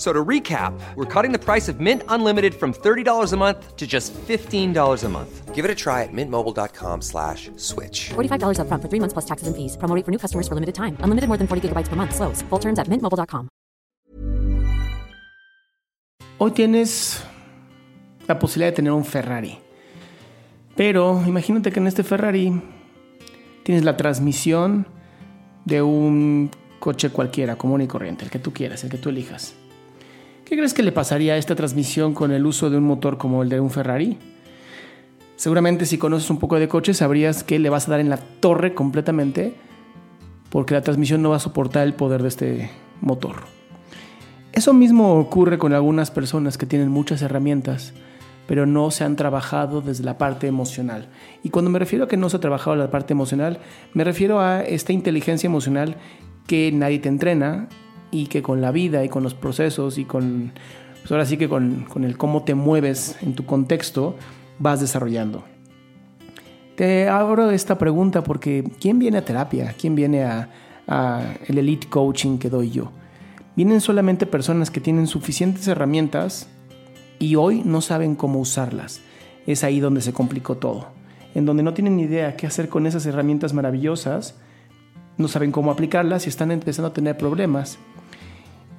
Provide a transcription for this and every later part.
So to recap, we're cutting the price of Mint Unlimited from $30 a month to just $15 a month. Give it a try at mintmobile.com slash switch. $45 upfront for three months plus taxes and fees. Promo rate for new customers for limited time. Unlimited more than 40 gigabytes per month. Slows. Full terms at mintmobile.com. Hoy tienes la posibilidad de tener un Ferrari. Pero imagínate que en este Ferrari tienes la transmisión de un coche cualquiera, común y corriente, el que tú quieras, el que tú elijas. ¿Qué crees que le pasaría a esta transmisión con el uso de un motor como el de un Ferrari? Seguramente si conoces un poco de coches sabrías que le vas a dar en la torre completamente porque la transmisión no va a soportar el poder de este motor. Eso mismo ocurre con algunas personas que tienen muchas herramientas, pero no se han trabajado desde la parte emocional. Y cuando me refiero a que no se ha trabajado la parte emocional, me refiero a esta inteligencia emocional que nadie te entrena y que con la vida y con los procesos y con, pues ahora sí que con, con el cómo te mueves en tu contexto, vas desarrollando. Te abro esta pregunta porque ¿quién viene a terapia? ¿Quién viene a, a el elite coaching que doy yo? Vienen solamente personas que tienen suficientes herramientas y hoy no saben cómo usarlas. Es ahí donde se complicó todo. En donde no tienen idea qué hacer con esas herramientas maravillosas, no saben cómo aplicarlas y están empezando a tener problemas.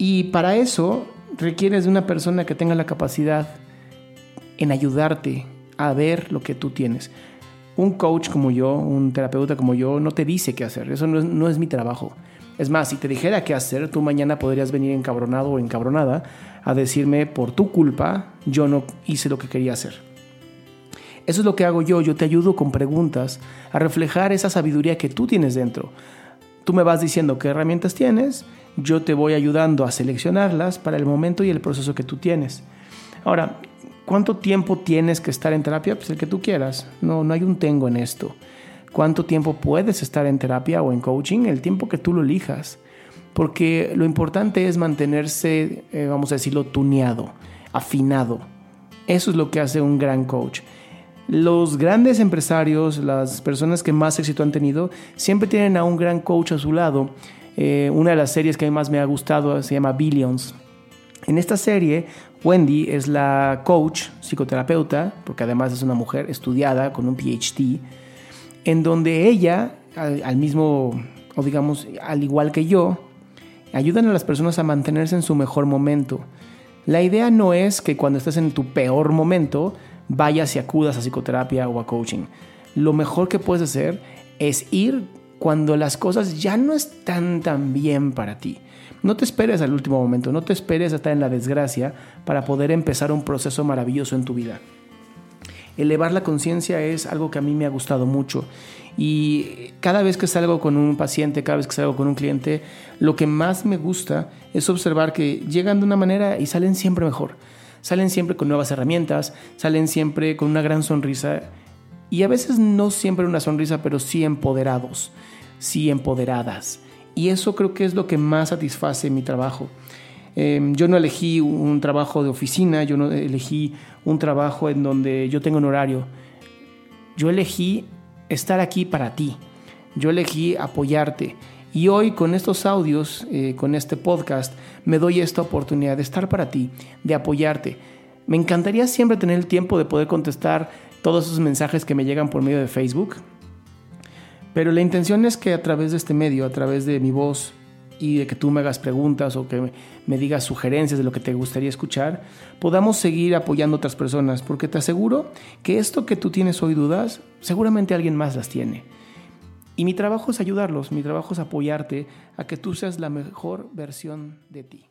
Y para eso requieres de una persona que tenga la capacidad en ayudarte a ver lo que tú tienes. Un coach como yo, un terapeuta como yo, no te dice qué hacer. Eso no es, mi trabajo. Es más, si te dijera qué hacer, tú mañana podrías venir encabronado o encabronada a decirme por tu culpa yo no hice lo que quería hacer. Eso es lo que hago yo, yo te ayudo con preguntas a reflejar esa sabiduría que tú tienes dentro. Tú me vas diciendo qué herramientas tienes, yo te voy ayudando a seleccionarlas para el momento y el proceso que tú tienes. Ahora, ¿cuánto tiempo tienes que estar en terapia? Pues el que tú quieras. No, no hay un tengo en esto. ¿Cuánto tiempo puedes estar en terapia o en coaching? El tiempo que tú lo elijas. Porque lo importante es mantenerse, eh, vamos a decirlo, tuneado, afinado. Eso es lo que hace un gran coach. Los grandes empresarios, las personas que más éxito han tenido, siempre tienen a un gran coach a su lado. Eh, una de las series que a mí más me ha gustado se llama Billions. En esta serie, Wendy es la coach, psicoterapeuta, porque además es una mujer estudiada con un PhD, en donde ella, al, al mismo, o digamos, al igual que yo, ayudan a las personas a mantenerse en su mejor momento. La idea no es que cuando estés en tu peor momento vayas y acudas a psicoterapia o a coaching. Lo mejor que puedes hacer es ir cuando las cosas ya no están tan bien para ti. No te esperes al último momento, no te esperes a estar en la desgracia para poder empezar un proceso maravilloso en tu vida. Elevar la conciencia es algo que a mí me ha gustado mucho y cada vez que salgo con un paciente, cada vez que salgo con un cliente, lo que más me gusta es observar que llegan de una manera y salen siempre mejor. salen siempre con nuevas herramientas, salen siempre con una gran sonrisa y a veces no siempre una sonrisa, pero sí empoderados, sí empoderadas. Y eso creo que es lo que más satisface mi trabajo. Em, yo no elegí un trabajo de oficina, yo no elegí un trabajo en donde yo tengo un horario. Yo elegí estar aquí para ti. Yo elegí apoyarte. Y hoy con estos audios, eh, con este podcast, me doy esta oportunidad de estar para ti, de apoyarte. Me encantaría siempre tener el tiempo de poder contestar todos esos mensajes que me llegan por medio de Facebook. Pero la intención es que a través de este medio, a través de mi voz y de que tú me hagas preguntas o que me digas sugerencias de lo que te gustaría escuchar, podamos seguir apoyando a otras personas, porque te aseguro que esto que tú tienes hoy dudas, seguramente alguien más las tiene. Y mi trabajo es ayudarlos, mi trabajo es apoyarte a que tú seas la mejor versión de ti.